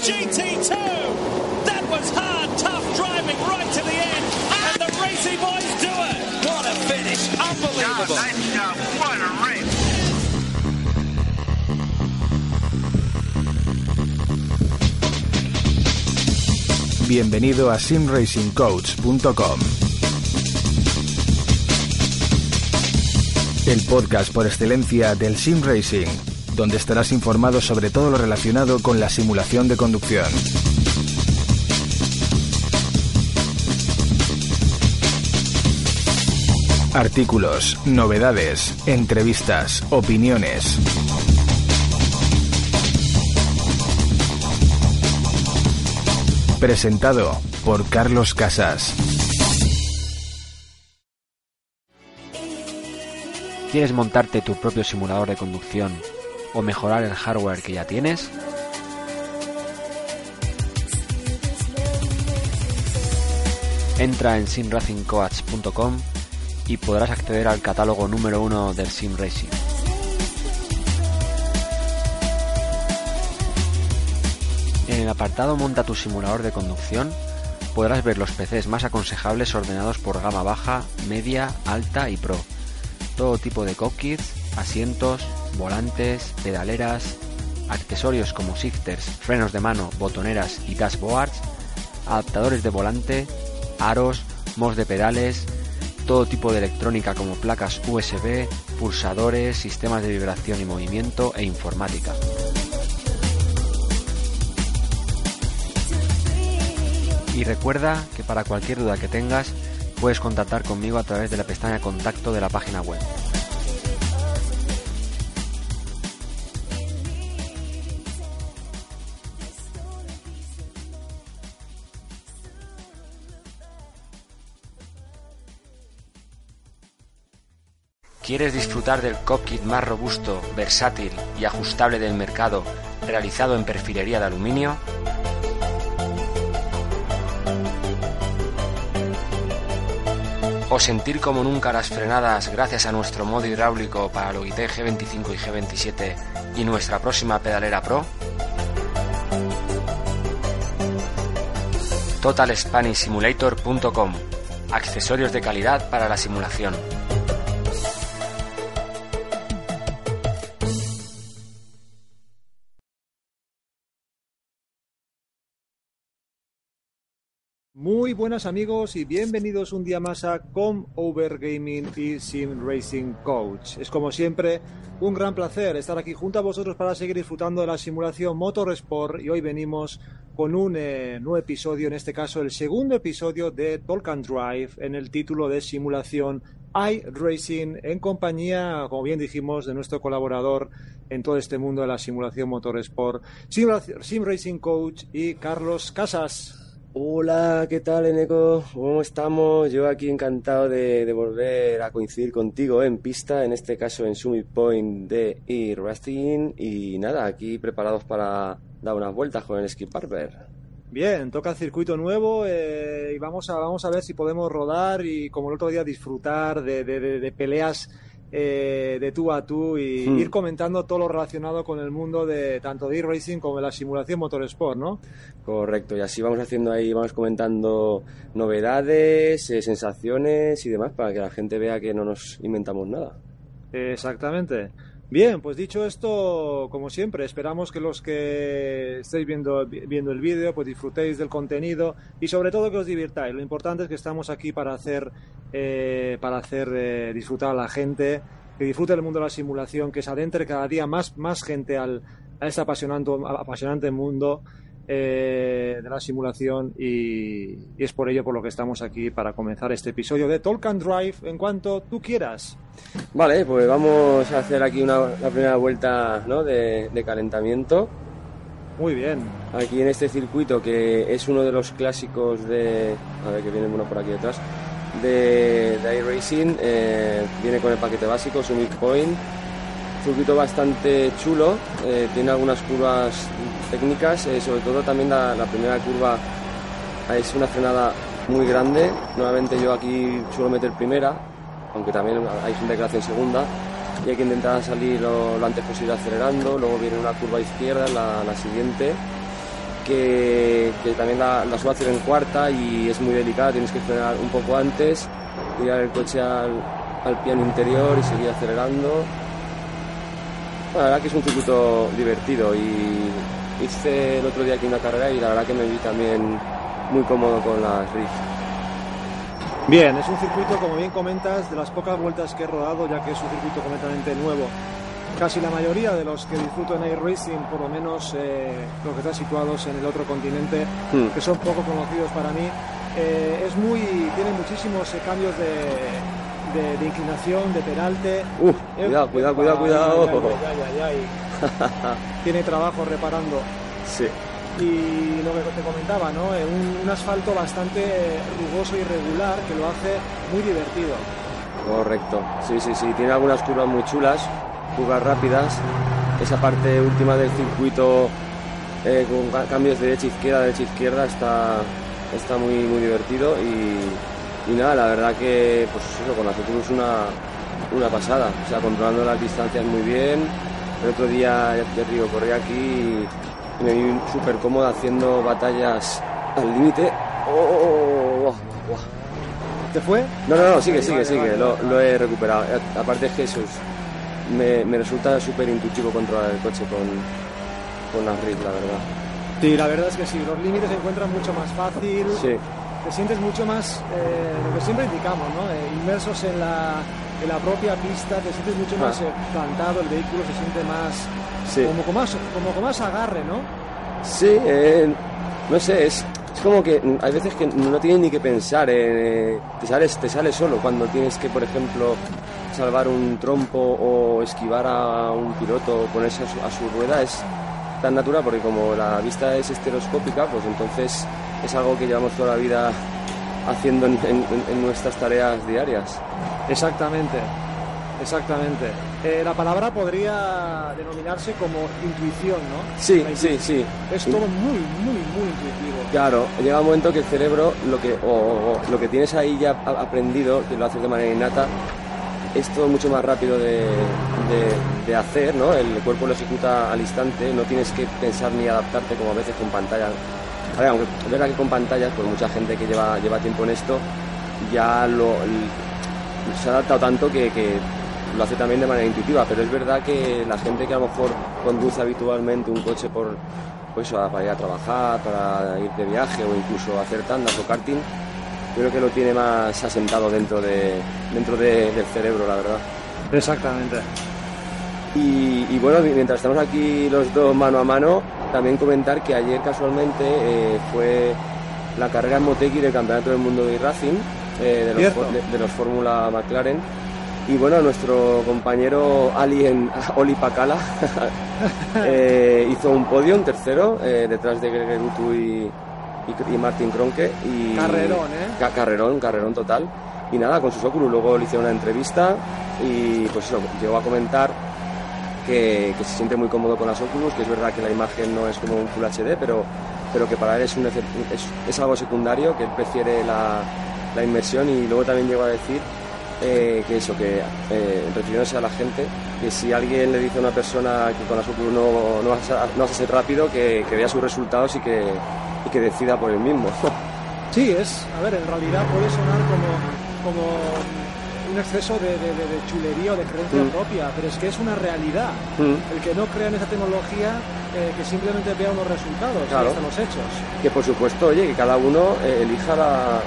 Williams GT2. That was hard, tough driving right to the end. And the Racy boys do it. What a finish. Unbelievable. nice job. What a race. Bienvenido a simracingcoach.com. El podcast por excelencia del sim racing, donde estarás informado sobre todo lo relacionado con la simulación de conducción. Artículos, novedades, entrevistas, opiniones. Presentado por Carlos Casas. ¿Quieres montarte tu propio simulador de conducción o mejorar el hardware que ya tienes? Entra en simracingcoach.com y podrás acceder al catálogo número uno del Sim Racing. En el apartado Monta tu simulador de conducción podrás ver los PCs más aconsejables ordenados por gama baja, media, alta y pro. Todo tipo de cockpits, asientos, volantes, pedaleras, accesorios como shifters, frenos de mano, botoneras y dashboards, adaptadores de volante, aros, mods de pedales, todo tipo de electrónica como placas USB, pulsadores, sistemas de vibración y movimiento e informática. Y recuerda que para cualquier duda que tengas puedes contactar conmigo a través de la pestaña contacto de la página web. ¿Quieres disfrutar del cockpit más robusto, versátil y ajustable del mercado realizado en perfilería de aluminio? o sentir como nunca las frenadas gracias a nuestro modo hidráulico para Logitech G25 y G27 y nuestra próxima pedalera Pro? TotalSpanishSimulator.com Accesorios de calidad para la simulación. Muy buenas amigos y bienvenidos un día más a Com Over Gaming y Sim Racing Coach. Es como siempre un gran placer estar aquí junto a vosotros para seguir disfrutando de la simulación Motorsport y hoy venimos con un eh, nuevo episodio, en este caso el segundo episodio de Talk and Drive en el título de simulación iRacing en compañía, como bien dijimos, de nuestro colaborador en todo este mundo de la simulación Motorsport, Sim, Sim Racing Coach y Carlos Casas. Hola, ¿qué tal, Eneco? ¿Cómo estamos? Yo aquí encantado de, de volver a coincidir contigo en pista, en este caso en Summit Point de e-Racing. Y nada, aquí preparados para dar unas vueltas con el Skip Barber. Bien, toca circuito nuevo eh, y vamos a, vamos a ver si podemos rodar y como el otro día disfrutar de, de peleas eh, de tú a tú y Hmm. ir comentando todo lo relacionado con el mundo de tanto de e-racing como de la simulación motorsport, ¿no? Correcto, y así vamos haciendo ahí, vamos comentando novedades, eh, sensaciones y demás para que la gente vea que no nos inventamos nada. Exactamente. Bien, pues dicho esto, como siempre, esperamos que los que estéis viendo, viendo el vídeo, pues disfrutéis del contenido y sobre todo que os divirtáis. Lo importante es que estamos aquí para hacer, eh, para hacer eh, disfrutar a la gente, que disfrute el mundo de la simulación, que se adentre cada día más, más gente al, a este apasionante, apasionante mundo eh, de la simulación y, y es por ello por lo que estamos aquí para comenzar este episodio de Talk and Drive en cuanto tú quieras. Vale, pues vamos a hacer aquí una, la primera vuelta ¿no? de, de calentamiento. Muy bien. Aquí en este circuito que es uno de los clásicos de... A ver que viene uno por aquí detrás. De, de iRacing. eh, viene con el paquete básico, Summit Point. Circuito bastante chulo. eh, tiene algunas curvas técnicas. eh, sobre todo también la, primera curva es una frenada muy grande. Nuevamente yo aquí suelo meter primera. Aunque también hay gente que hace en segunda. Y hay que intentar salir lo, lo antes posible acelerando. Luego viene una curva izquierda, la, siguiente que, también la, la suelo hacer en cuarta y es muy delicada, tienes que frenar un poco antes, tirar el coche al, al piano interior y seguir acelerando. La verdad que es un circuito divertido y hice el otro día aquí una carrera y la verdad que me vi también muy cómodo con las Riff. Bien, es un circuito, como bien comentas, de las pocas vueltas que he rodado, ya que es un circuito completamente nuevo. Casi la mayoría de los que disfruto en Air Racing, por lo menos eh, los que están situados en el otro continente, Hmm. que son poco conocidos para mí, eh, es muy, tiene muchísimos eh, cambios de, de- de inclinación, de peralte. Cuidado, cuidado, cuidado, cuidado. ay, ay, ay. tiene trabajo reparando. Sí. Y lo que te comentaba, ¿no? Eh, un, un asfalto bastante eh, rugoso y regular que lo hace muy divertido. Correcto, sí, sí, sí, tiene algunas curvas muy chulas, curvas rápidas, esa parte última del circuito eh, con ca- cambios de derecha a izquierda, derecha a izquierda está, está muy, muy divertido y, y nada, la verdad que pues eso, con las Oculus una, una pasada, o sea, controlando las distancias muy bien, el otro día, ya te digo, corrí aquí y, y me vi súper cómodo haciendo batallas al límite. ¡Oh! oh, oh, oh! ¿Te fue? No, no, no, sigue, sigue, sigue, lo, he recuperado. Aparte es que eso es- me, me resulta súper intuitivo controlar el coche con, con las RIF, la verdad. Sí, la verdad es que sí, los límites se encuentran mucho más fácil, Sí, te sientes mucho más, eh, lo que siempre indicamos, ¿no? Eh, inmersos en la, en la propia pista, te sientes mucho Ah. más plantado, el vehículo se siente más, sí. como, con más, como con más agarre, ¿no? Sí, eh, no sé, es, es como que hay veces que no tienes ni que pensar, eh, te, sales, te sale solo cuando tienes que, por ejemplo, salvar un trompo o esquivar a un piloto o ponerse a su, a su rueda, es tan natural porque como la vista es estereoscópica, pues entonces es algo que llevamos toda la vida haciendo en, en- en nuestras tareas diarias. Exactamente, exactamente. Eh, la palabra podría denominarse como intuición, ¿no? Sí, sí, sí. Es todo muy, muy, muy intuitivo. Claro, llega un momento que el cerebro, lo que, o, o lo que tienes ahí ya aprendido, que lo haces de manera innata, es todo mucho más rápido de, de- de hacer, ¿no? El cuerpo lo ejecuta al instante, no tienes que pensar ni adaptarte como a veces con pantalla. A ver, aunque es verdad que con pantallas, pues mucha gente que lleva, lleva tiempo en esto ya lo, se ha adaptado tanto que, que lo hace también de manera intuitiva, pero es verdad que la gente que a lo mejor conduce habitualmente un coche por, pues, para ir a trabajar, para ir de viaje o incluso hacer tandas o karting, creo que lo tiene más asentado dentro, de, dentro de- del cerebro, la verdad. Exactamente. Y, y bueno, mientras estamos aquí los dos mano a mano, también comentar que ayer casualmente eh, fue la carrera en Motegi del Campeonato del Mundo de Racing, eh, de, los, de, de los Fórmula McLaren. Y bueno, nuestro compañero Alien, Oli Pacala, eh, hizo un podio, un tercero, detrás de Greger Utu y, y, y Martin Kronke. Y, Carrerón, ¿eh? Ca- carrerón, carrerón total. Y nada, con sus Oculus. Luego le hicieron una entrevista y pues eso, llegó a comentar que, se siente muy cómodo con las Oculus, que es verdad que la imagen no es como un Full HD, pero, pero que para él es, un es, es algo secundario, que él prefiere la, la inmersión y luego también llegó a decir eh, que eso, que eh, refiriéndose a la gente, que si alguien le dice a una persona que con las Oculus no, no, vas, ser rápido, que, que vea sus resultados y que, y que decida por él mismo. Sí, es, a ver, en realidad puede sonar como, como un exceso de, de- de- de chulería o de creencia Mm. propia, pero es que es una realidad. Mm. El que no crea en esa tecnología, eh, que simplemente vea unos resultados Claro. hasta los hechos. que por supuesto, oye, que cada uno eh, elija la,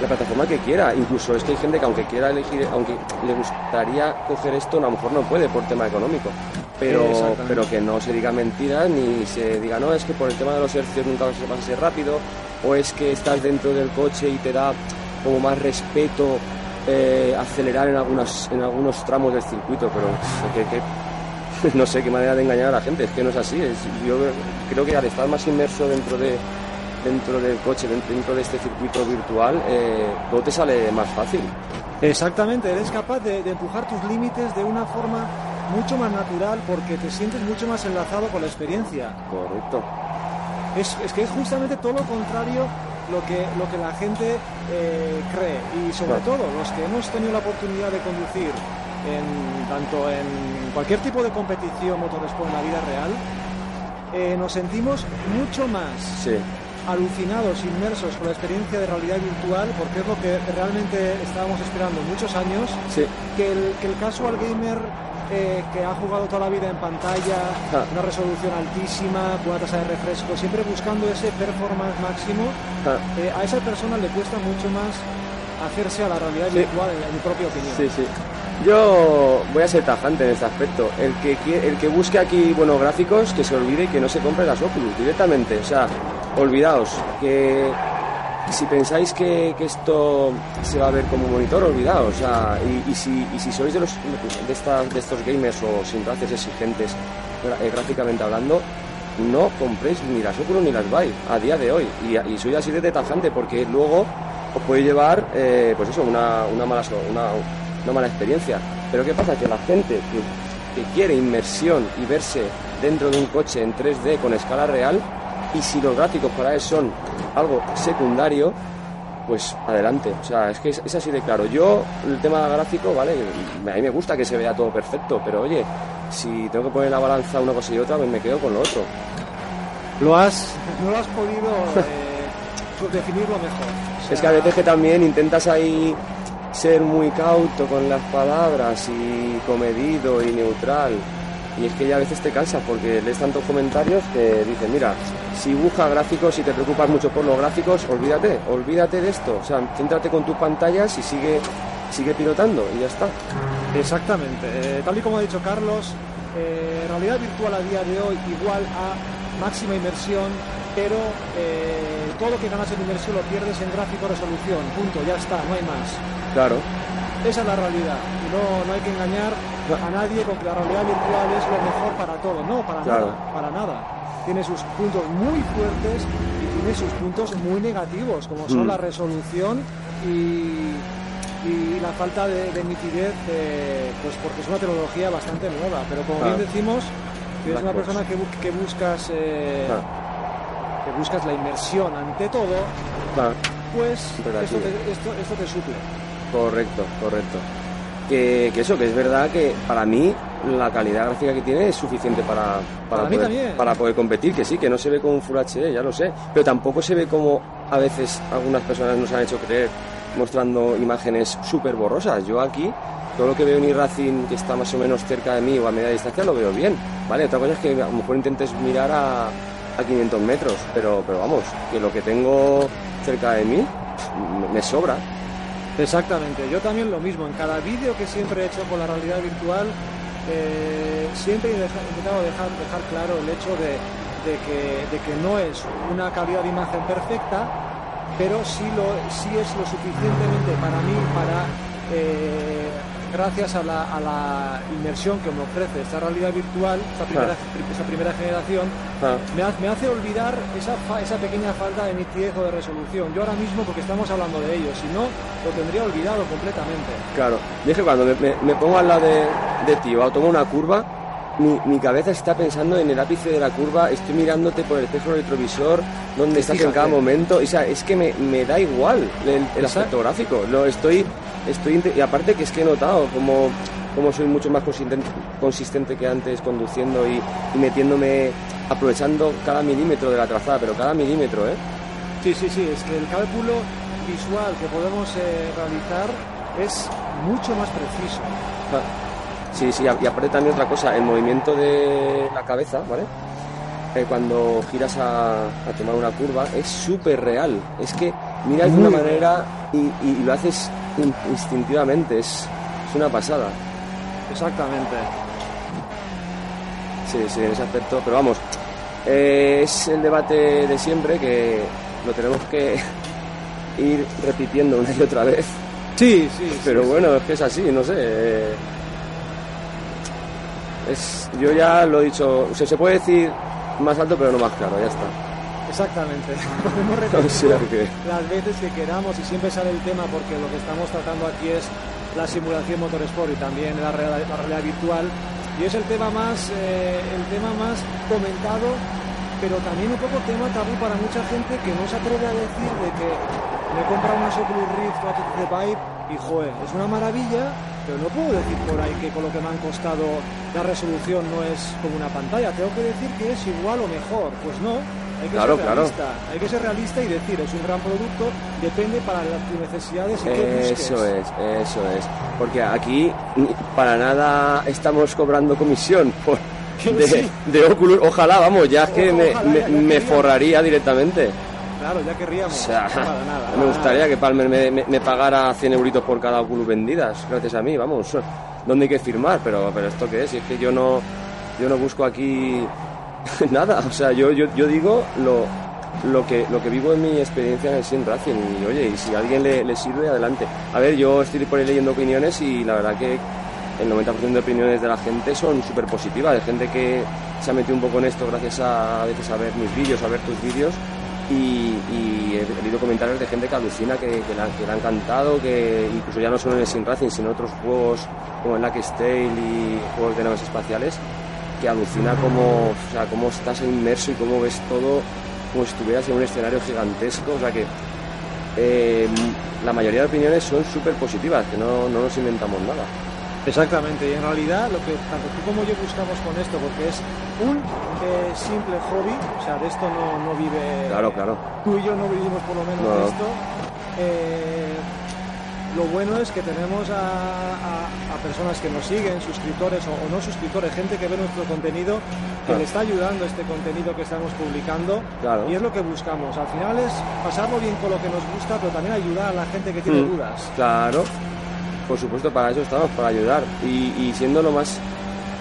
la plataforma que quiera. Incluso es que hay gente que aunque quiera elegir, aunque le gustaría coger esto, a lo mejor no puede por tema económico. Pero, pero que no se diga mentiras ni se diga, no, es que por el tema de los hercios nunca vas a ser rápido, o es que estás dentro del coche y te da como más respeto eh, acelerar en, algunas, en algunos tramos del circuito, pero que, que- no sé qué manera de engañar a la gente, es que no es así. es- yo creo que al estar más inmerso dentro de dentro del coche, dentro de este circuito virtual, eh, todo te sale más fácil. Exactamente, eres capaz de, de empujar tus límites de una forma mucho más natural porque te sientes mucho más enlazado con la experiencia. Correcto. Es, es que es justamente todo lo contrario lo que, lo que la gente eh, cree. Y sobre todo los que hemos tenido la oportunidad de conducir en, tanto en cualquier tipo de competición motorsport en la vida real, eh, nos sentimos mucho más Sí, alucinados, inmersos con la experiencia de realidad virtual, porque es lo que realmente estábamos esperando muchos años, sí, que el, que el casual gamer eh, que ha jugado toda la vida en pantalla, Ah. una resolución altísima, una tasa de refresco, siempre buscando ese performance máximo, ah, eh, a esa persona le cuesta mucho más hacerse a la realidad Sí. virtual, en, mi propia opinión. sí, sí. Yo voy a ser tajante en este aspecto. El que, el que busque aquí buenos gráficos, que se olvide y que no se compre las Oculus directamente. O sea, olvidaos que si pensáis que, que esto se va a ver como monitor, olvidaos. O sea, y, si, y si sois de, los, de, esta- de estos gamers o sin razas exigentes, eh, gráficamente hablando, no compréis ni las Oculus ni las Vive a día de hoy. Y, soy así de tajante porque luego os puede llevar, eh, pues eso, una, una, mala, una, mala experiencia. Pero ¿qué pasa? Que la gente que quiere inmersión y verse dentro de un coche en 3D con escala real, y si los gráficos para él son algo secundario, pues adelante. O sea, es que es, es así de claro. Yo, el tema gráfico, vale, a mí me gusta que se vea todo perfecto, pero oye, si tengo que poner la balanza una cosa y otra, pues me quedo con lo otro. Lo has, no lo has podido eh, definirlo mejor. O sea, Es que a veces que también intentas ahí ser muy cauto con las palabras y comedido y neutral. Y es que ya a veces te cansas porque lees tantos comentarios que dicen, mira, si buscas gráficos y te preocupas mucho por los gráficos, olvídate, olvídate de esto. O sea, céntrate con tus pantallas y sigue, sigue pilotando y ya está. Exactamente. Eh, tal y como ha dicho Carlos, eh, realidad virtual a día de hoy igual a máxima inmersión, pero eh, todo lo que ganas en inmersión lo pierdes en gráfico resolución. Punto, ya está, no hay más. Claro, Esa es la realidad. Y no, no hay que engañar a nadie con que la realidad virtual es lo mejor para todo. No, para Claro. nada, para nada. Tiene sus puntos muy fuertes y tiene sus puntos muy negativos, como son Mm. la resolución y, y la falta de, de nitidez, eh, pues porque es una tecnología bastante nueva. Pero como Claro. bien decimos, si eres una persona que, bu- que buscas eh, Claro. que buscas la inmersión ante todo, pues esto te, esto, esto te suple. Correcto, correcto. Que, que eso, que es verdad que para mí la calidad gráfica que tiene es suficiente para, para, Para poder, para poder competir, que sí, que no se ve como un Full HD, ya lo sé, pero tampoco se ve como a veces algunas personas nos han hecho creer mostrando imágenes súper borrosas. Yo aquí, todo lo que veo en iRacing que está más o menos cerca de mí o a media distancia lo veo bien, ¿vale? Otra cosa es que a lo mejor intentes mirar a, a 500 metros, pero, pero vamos, que lo que tengo cerca de mí me sobra. Exactamente, yo también lo mismo. En cada vídeo que siempre he hecho con la realidad virtual, eh, siempre he intentado dejar, dejar claro el hecho de, de que, de que no es una calidad de imagen perfecta, pero sí, lo, sí es lo suficientemente para mí, para, eh, gracias a la, a la inmersión que me ofrece esta realidad virtual, esta primera, esta primera generación, Ah. me hace, me hace olvidar esa, fa- esa pequeña falta de nitidez o de resolución. Yo ahora mismo, porque estamos hablando de ello, si no, lo tendría olvidado completamente. Claro, y es que cuando me, me- me pongo al lado de, de ti o tomo una curva, mi, mi cabeza está pensando en el ápice de la curva, estoy mirándote por el espejo retrovisor, donde estás en Fíjate. cada momento, o sea, es que me, me da igual el, el aspecto gráfico, lo estoy, estoy y aparte que es que he notado como, como soy mucho más consistente, consistente que antes conduciendo y, y metiéndome, aprovechando cada milímetro de la trazada, pero cada milímetro, ¿eh? Sí, sí, sí, es que el cálculo visual que podemos eh, realizar es mucho más preciso. Ah, Sí, sí, y aparte también otra cosa, el movimiento de la cabeza, ¿vale? Eh, cuando giras a, a tomar una curva es súper real. Es que miras de una manera y, y- y lo haces instintivamente, es, es una pasada. Exactamente. Sí, sí, en ese aspecto, pero vamos, eh, es el debate de siempre que lo tenemos que ir repitiendo una y otra vez. Sí, sí. Pero sí, bueno, es que es así, no sé. eh, Es, yo ya lo he dicho, o sea, se puede decir más alto, pero no más claro, ya está. Exactamente. Podemos O repetir sea que- las veces que queramos y siempre sale el tema porque lo que estamos tratando aquí es la simulación motorsport y también la realidad, la realidad virtual y es el tema más eh, el tema más comentado pero también un poco tema tabú para mucha gente que no se atreve a decir de que me he comprado una Oculus Rift HTC Vive y joder, es una maravilla pero no puedo decir por ahí que con lo que me han costado la resolución no es como una pantalla. Tengo que decir que es igual o mejor. Pues no. Hay que Claro, ser claro. Hay que ser realista y decir, es un gran producto, depende para las tus necesidades y qué busques. Eso es, eso es. Porque aquí para nada estamos cobrando comisión por, de, Sí. de Oculus. Ojalá, vamos, ya es que me, Ojalá, me- ya- ya me queríamos. forraría directamente. Claro, ya querríamos. O sea, Nada, nada, me nada. gustaría que Palmer me, me- me pagara 100 euritos por cada Oculus vendidas, gracias a mí, vamos. ¿Dónde hay que firmar? Pero, pero ¿esto qué es? Si es que yo no, yo no busco aquí nada. O sea, yo, yo, digo lo, lo, que, lo que vivo en mi experiencia en el Sim Racing. Y oye, y si a alguien le, sirve, adelante. A ver, yo estoy por ahí leyendo opiniones y la verdad que el 90% de opiniones de la gente son súper positivas, de gente que se ha metido un poco en esto gracias a, a veces a ver mis vídeos, a ver tus vídeos y, he, leído comentarios de gente que alucina, que, que, le, ha, que que incluso ya no solo en el Sim Racing, sino en otros juegos como el Lucky Tale y juegos de naves espaciales, que alucina cómo, o sea, cómo estás inmerso y cómo ves todo como si estuvieras en un escenario gigantesco, o sea que eh, la mayoría de opiniones son súper positivas, que no, no nos inventamos nada. Exactamente, y en realidad lo que tanto tú como yo buscamos con esto, porque es un eh, simple hobby, o sea, de esto no, no vive... Claro, claro. Tú y yo no vivimos por lo menos No. de esto. Eh, lo bueno es que tenemos a, a- a personas que nos siguen, suscriptores o, o no suscriptores, gente que ve nuestro contenido, que le está ayudando este contenido que estamos publicando. Claro. Y es lo que buscamos. Al final es pasarlo bien con lo que nos gusta, pero también ayudar a la gente que tiene Mm. dudas. Claro, por supuesto, para eso estamos, para ayudar y, y siendo lo más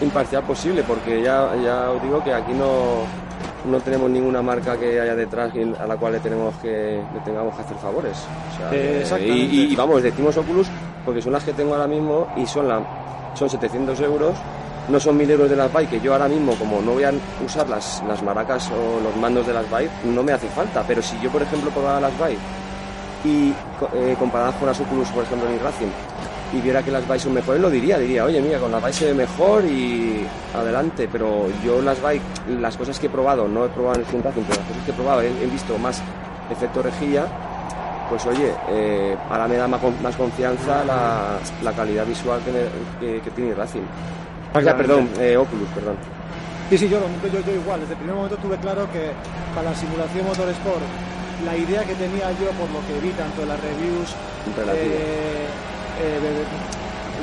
imparcial posible, porque ya, ya os digo que aquí no, no tenemos ninguna marca que haya detrás a la cual le, tenemos que, le tengamos que hacer favores. O sea, Eh, exactamente. y, vamos, decimos Oculus porque son las que tengo ahora mismo y son, la, son 700 euros. No son 1000 euros de las bike, que yo ahora mismo, como no voy a usar las, las maracas o los mandos de las bike, no me hace falta. Pero si yo, por ejemplo, probara las bike y eh, comparadas con las Oculus, por ejemplo, en Racing, y viera que las Bike son mejores, lo diría, diría, oye, mira, con las Bike se ve mejor y adelante, pero yo las Bike, las cosas que he probado, no he probado en el Sim Racing, pero las cosas que he probado, he, he visto más efecto rejilla, pues oye, eh, ahora me da más, más confianza la, la calidad visual que, que- que tiene Racing. O sea, perdón, eh, Oculus, perdón. Sí, sí, yo, lo- yo, yo igual. Desde el primer momento tuve claro que para la simulación Motorsport, la idea que tenía yo, por lo que vi tanto en las reviews, eh,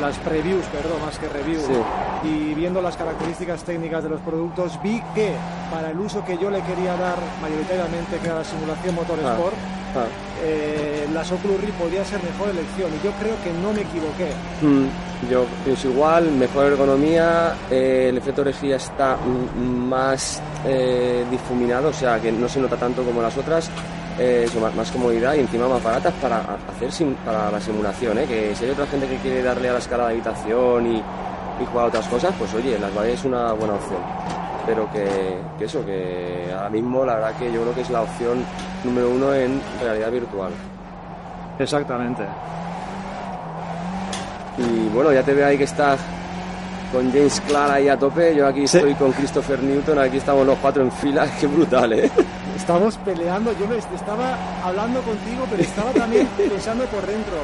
las previews, perdón, más que reviews, Sí. y viendo las características técnicas de los productos, vi que para el uso que yo le quería dar mayoritariamente, que era la simulación Motorsport, Ah, eh, las Oculus Rift podría ser mejor elección. Y yo creo que no me equivoqué. Mm, Yo pienso igual, mejor ergonomía, eh, el efecto rejilla está más eh, difuminado, o sea que no se nota tanto como las otras, eh, eso, más, más comodidad y encima más baratas para hacer sim- para la simulación, ¿eh? que si hay otra gente que quiere darle a la escala de habitación y, y jugar a otras cosas, pues oye, las Valle es una buena opción. Pero que, que eso, que ahora mismo la verdad que yo creo que es la opción número uno en realidad virtual. Exactamente. Y bueno, ya te veo ahí que estás con James Clark ahí a tope. Yo aquí Sí. estoy con Christopher Newton. Aquí estamos los cuatro en fila. Qué brutal, ¿eh? Estamos peleando, yo me estaba hablando contigo, pero estaba también pensando por dentro.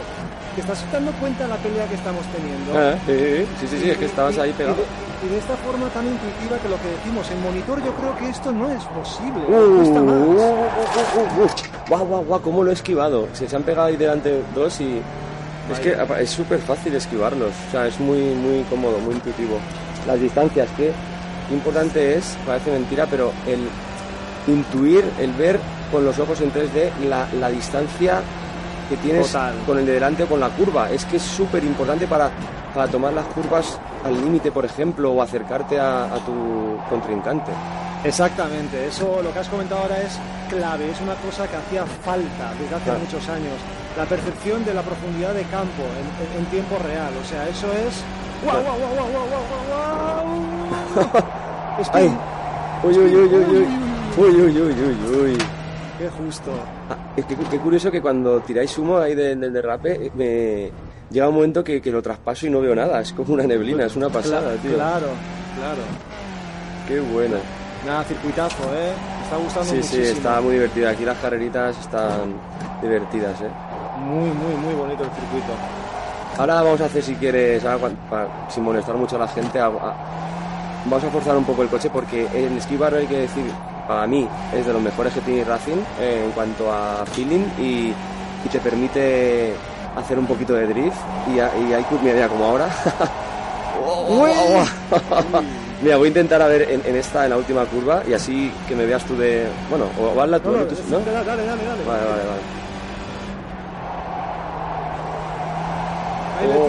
¿Te estás dando cuenta de la pelea que estamos teniendo? Ah, sí, sí, sí, sí, es que estabas Y- ahí y pegado. de, y de esta forma tan intuitiva que lo que decimos, en monitor yo creo que esto no es posible. Uh, uh, uh. Guau, guau, guau, cómo lo he esquivado. Se, se han pegado ahí delante dos y. Es que es súper fácil esquivarlos. O sea, es muy, muy cómodo, muy intuitivo. Las distancias, que importante es, parece mentira, pero el intuir, el ver con los ojos en 3D la, la distancia que tienes Total. con el de delante o con la curva. Es que es súper importante para, para tomar las curvas al límite, por ejemplo, o acercarte a, a tu contrincante. Exactamente, eso lo que has comentado ahora es clave, es una cosa que hacía falta desde hace Claro. muchos años. La percepción de la profundidad de campo en, en- tiempo real, o sea, eso es. ¡Guau, guau, guau, guau, guau, guau, guau, guau! Es que. Ay. Uy, uy, uy, uy, uy. Uy, uy, uy, uy, uy. Qué justo. Ah, es que qué curioso que cuando tiráis humo ahí del, del derrape, eh, me llega un momento que, que lo traspaso y no veo nada. Es como una neblina, es una pasada, tío. Claro, claro. Qué buena. Nada, circuitazo, ¿eh? Me está gustando Sí, muchísimo. sí, está muy divertida. Aquí las carreritas están divertidas, ¿eh? Muy, muy, muy bonito el circuito. ahora vamos a hacer, si quieres, cuan- para- sin molestar mucho a la gente, a- a- vamos a forzar un poco el coche porque el Barrel, hay que decir, para mí es de los mejores que tiene Racing eh, en cuanto a feeling y, y te permite hacer un poquito de drift y, a- y hay curva media como ahora. Oh, Mira, voy a intentar a ver en, en esta, en la última curva, y así que me veas tú de. Bueno, o hazla tú, No, no, tú- ¿no? dale, dale, dale, dale. Vale, vale, vale. Ahí Oh,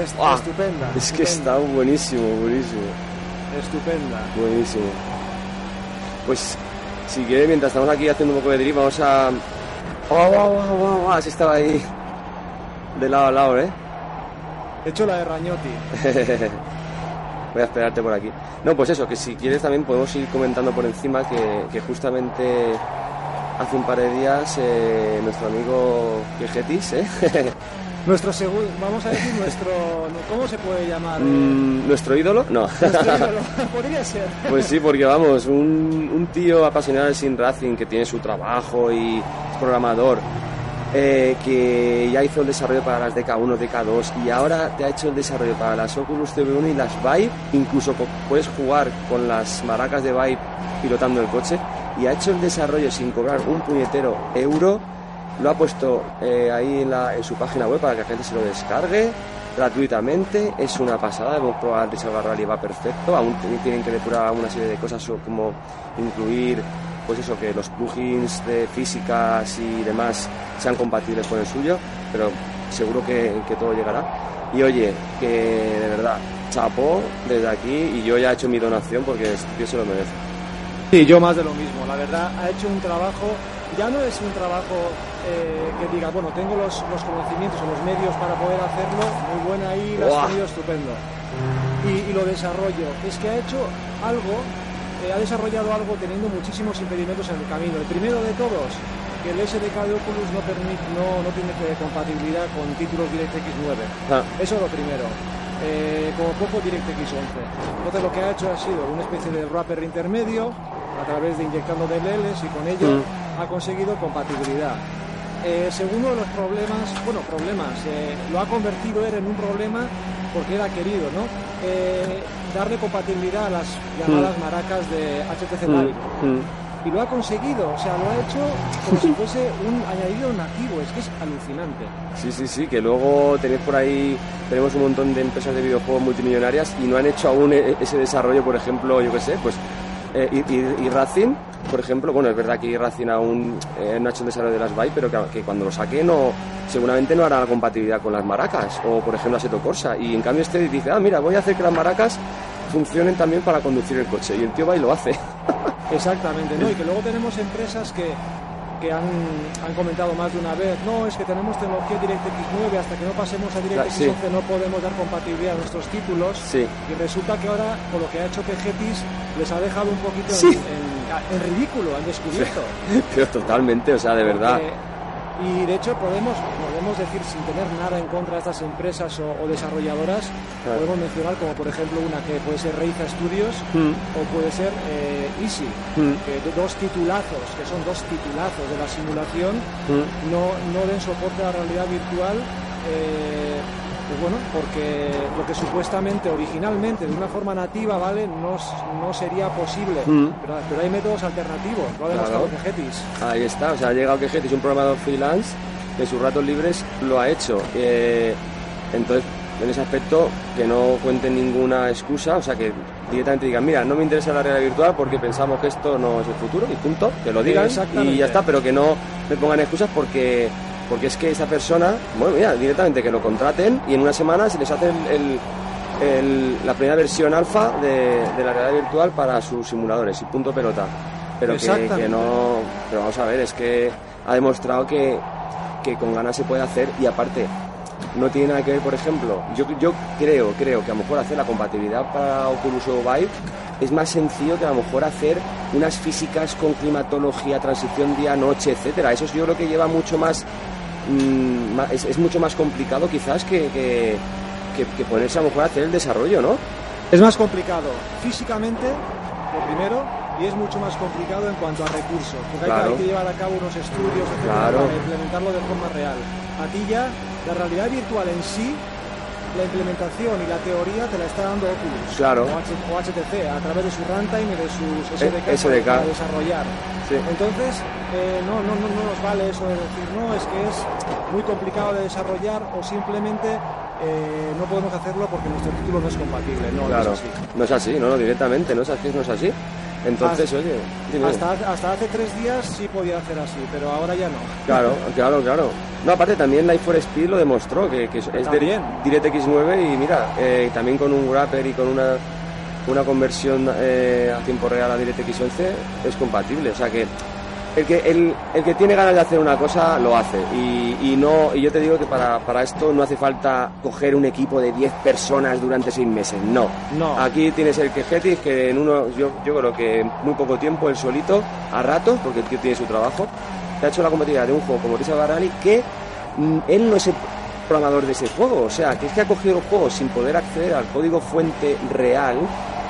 Es- estupenda. Es que estupenda, está buenísimo, buenísimo, Estupenda. buenísimo. Pues, si quieres, mientras estamos aquí haciendo un poco de drift, vamos a. Oh, oh, oh, oh, así estaba ahí. De lado a lado, ¿eh? He hecho la de Rañotti. Voy a esperarte por aquí. No, pues eso, que si quieres también podemos ir comentando por encima que, que justamente hace un par de días eh, nuestro amigo Vegetis, ¿eh? Nuestro segundo, vamos a decir nuestro, ¿cómo se puede llamar? Mm, ¿Nuestro ídolo? No. Nuestro ídolo. Podría ser. Pues sí, porque vamos, un, un tío apasionado del Sin Racing que tiene su trabajo y es programador, eh, que ya hizo el desarrollo para las DK1, DK2 y ahora te ha hecho el desarrollo para las Oculus TV1 y las Vive, incluso puedes jugar con las maracas de Vive pilotando el coche y ha hecho el desarrollo sin cobrar un puñetero euro. Lo ha puesto eh, ahí en, la- su página web para que la gente se lo descargue gratuitamente. Es una pasada. Hemos probado el Richard Rally, va perfecto. Aún tienen que depurar una serie de cosas como incluir, pues eso, que los plugins de físicas y demás sean compatibles con el suyo. Pero seguro que, todo llegará. Y oye, que de verdad, chapó desde aquí y yo ya he hecho mi donación porque tío se lo merece. Sí, yo más de lo mismo. La verdad, ha hecho un trabajo, ya no es un trabajo eh, que diga, bueno, tengo los, los conocimientos o los medios para poder hacerlo, muy buena ahí, lo has tenido estupendo. Y, y lo desarrollo, es que ha hecho algo, eh, ha desarrollado algo teniendo muchísimos impedimentos en el camino. El primero de todos, que el SDK de Oculus no, permite, no, no tiene compatibilidad con títulos DirectX 9. Ah, Eso es lo primero. Eh, como poco DirectX 11. Entonces lo que ha hecho ha sido una especie de wrapper intermedio a través de inyectando DLLs y con ello Mm. ha conseguido compatibilidad. Eh, segundo de los problemas, bueno, problemas, eh, lo ha convertido él en un problema porque era querido, ¿no? Eh, darle compatibilidad a las llamadas maracas de HTC Live. mm, mm. Y lo ha conseguido, o sea, lo ha hecho como si fuese un añadido nativo, es que es alucinante. Sí, sí, sí, que luego tenéis por ahí, tenemos un montón de empresas de videojuegos multimillonarias y no han hecho aún e- ese desarrollo, por ejemplo, yo qué sé, pues eh, y, y- y Racing, por ejemplo, bueno, es verdad que Racing aún eh, no ha hecho el desarrollo de las Vive, pero que, que cuando lo saque no, seguramente no hará la compatibilidad con las maracas o, por ejemplo, Assetto Corsa. Y en cambio este dice, ah, mira, voy a hacer que las maracas funcionen también para conducir el coche. Y el tío va y lo hace. Exactamente, ¿no? Y que luego tenemos empresas que, que han, han comentado más de una vez, no, es que tenemos tecnología DirectX 9, hasta que no pasemos a DirectX Sí. 11 no podemos dar compatibilidad a nuestros títulos. Sí. Y resulta que ahora, con lo que ha hecho Pegetis, les ha dejado un poquito en- Sí. en, en ridículo, han descubierto. Pero totalmente, o sea, de verdad. Y de hecho podemos, podemos decir, sin tener nada en contra de estas empresas o, o desarrolladoras, Claro. podemos mencionar como por ejemplo una que puede ser Reiza Studios Mm, o puede ser eh, Easy, mm, que do- dos titulazos, que son dos titulazos de la simulación, mm. no, no den soporte a la realidad virtual. eh, pues bueno, porque lo que supuestamente originalmente de una forma nativa, ¿vale? No, no sería posible. Mm. Pero, pero hay métodos alternativos, lo ha demostrado Claro. Vegetis. Ahí está, o sea, ha llegado que es un programador freelance, de sus ratos libres lo ha hecho. Eh, entonces, en ese aspecto, que no cuenten ninguna excusa, o sea, que directamente digan, mira, no me interesa la realidad virtual porque pensamos que esto no es el futuro, y punto, que lo digan y ya está, pero que no me pongan excusas porque porque es que esa persona, bueno, mira, directamente que lo contraten y en una semana se les hace el- el- el- la primera versión alfa de, de la realidad virtual para sus simuladores y punto pelota. Pero que, no. Pero vamos a ver, es que ha demostrado que, que con ganas se puede hacer y aparte. No tiene nada que ver, por ejemplo, yo, yo creo, creo que a lo mejor hacer la compatibilidad para Oculus o Vive es más sencillo que a lo mejor hacer unas físicas con climatología, transición día-noche, etcétera. Eso yo creo que lleva mucho más, mm, ma- es, es mucho más complicado quizás que, que, que- que ponerse a lo mejor a hacer el desarrollo, ¿no? Es más complicado físicamente, lo primero, y es mucho más complicado en cuanto a recursos, porque hay que- Claro. hay, que, llevar a cabo unos estudios etcétera, Claro. para implementarlo de forma real. A ti ya la realidad virtual en sí, la implementación y la teoría te la está dando Oculus Claro. o, HTC a través de su runtime y de sus Eh, SDK, SDK. para desarrollar. Sí. Entonces, eh, no, no, no, no nos vale eso de decir, no, es que es muy complicado de desarrollar o simplemente eh, no podemos hacerlo porque nuestro título no es compatible. No, Claro, no es así. no es así, no, no, directamente, no es así, no es así. Entonces, Hasta- oye, dime. Hasta, hasta hace tres días sí podía hacer así, pero ahora ya no. Claro, claro, claro. No, aparte también Life for Speed lo demostró, que, que es de. DirectX 9 y mira, eh, también con un wrapper y con una, una conversión eh, a tiempo real a DirectX 11 es compatible. O sea que el que, el, el que tiene ganas de hacer una cosa lo hace. Y, y no, y yo te digo que para, para esto no hace falta coger un equipo de 10 personas durante 6 meses, no. No. Aquí tienes el Quejetis que en uno, yo, yo creo que en muy poco tiempo, él solito, a ratos, porque el tío tiene su trabajo, te ha hecho la compatibilidad de un juego como Risa Barani que mm, él no es el programador de ese juego. O sea, que es que ha cogido el juego sin poder acceder al código fuente real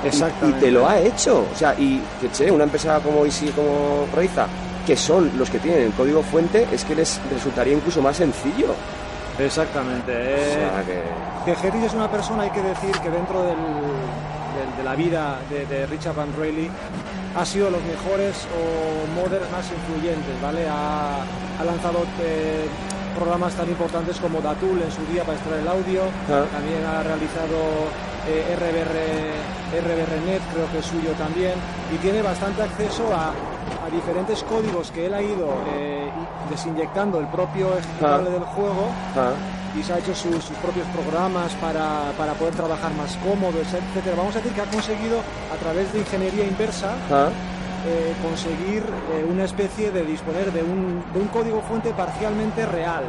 y- y, te lo ha hecho. O sea, y que che, una empresa como Easy, como Reiza, que son los que tienen el código fuente, es que les resultaría incluso más sencillo. Exactamente. O eh, sea, que... que es una persona, hay que decir, que dentro del, del- de la vida de, de Richard Van Rayleigh ha sido los mejores o modders más influyentes, ¿vale? Ha, ha lanzado eh, programas tan importantes como Datul en su día para extraer el audio, Ah. también ha realizado eh, RBR, RBRNet, creo que es suyo también, y tiene bastante acceso a, a diferentes códigos que él ha ido eh, desinyectando el propio ejecutable Ah. del juego Ah, y se ha hecho sus, sus propios programas para, para poder trabajar más cómodo, etcétera. Vamos a decir que ha conseguido a través de ingeniería inversa ah, eh, conseguir eh, una especie de disponer de un, de un código fuente parcialmente real,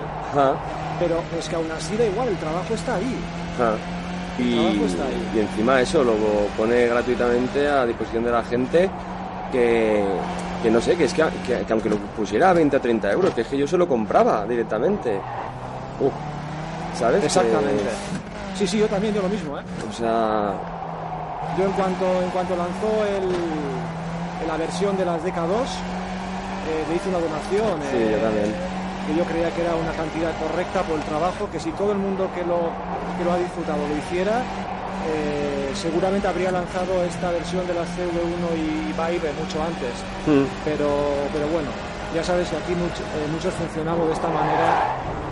pero es que aún así da igual, el trabajo está ahí. Ah. Y, encima eso lo pone gratuitamente a disposición de la gente que, que no sé, que es que, que- que aunque lo pusiera a 20 o 30 euros, que es que yo se lo compraba directamente. ¿Sabes? Exactamente. Que- Sí, sí, yo también, yo lo mismo, ¿eh? o sea, Yo en cuanto, en cuanto lanzó el, la versión de las DK2, eh, le hice una donación. Sí, eh, yo también. Que yo creía que era una cantidad correcta por el trabajo, que si todo el mundo que lo, que lo ha disfrutado lo hiciera, eh, seguramente habría lanzado esta versión de las CV1 y Vive mucho antes. mm, Pero, pero bueno, ya sabes que aquí much- eh, muchos funcionamos de esta manera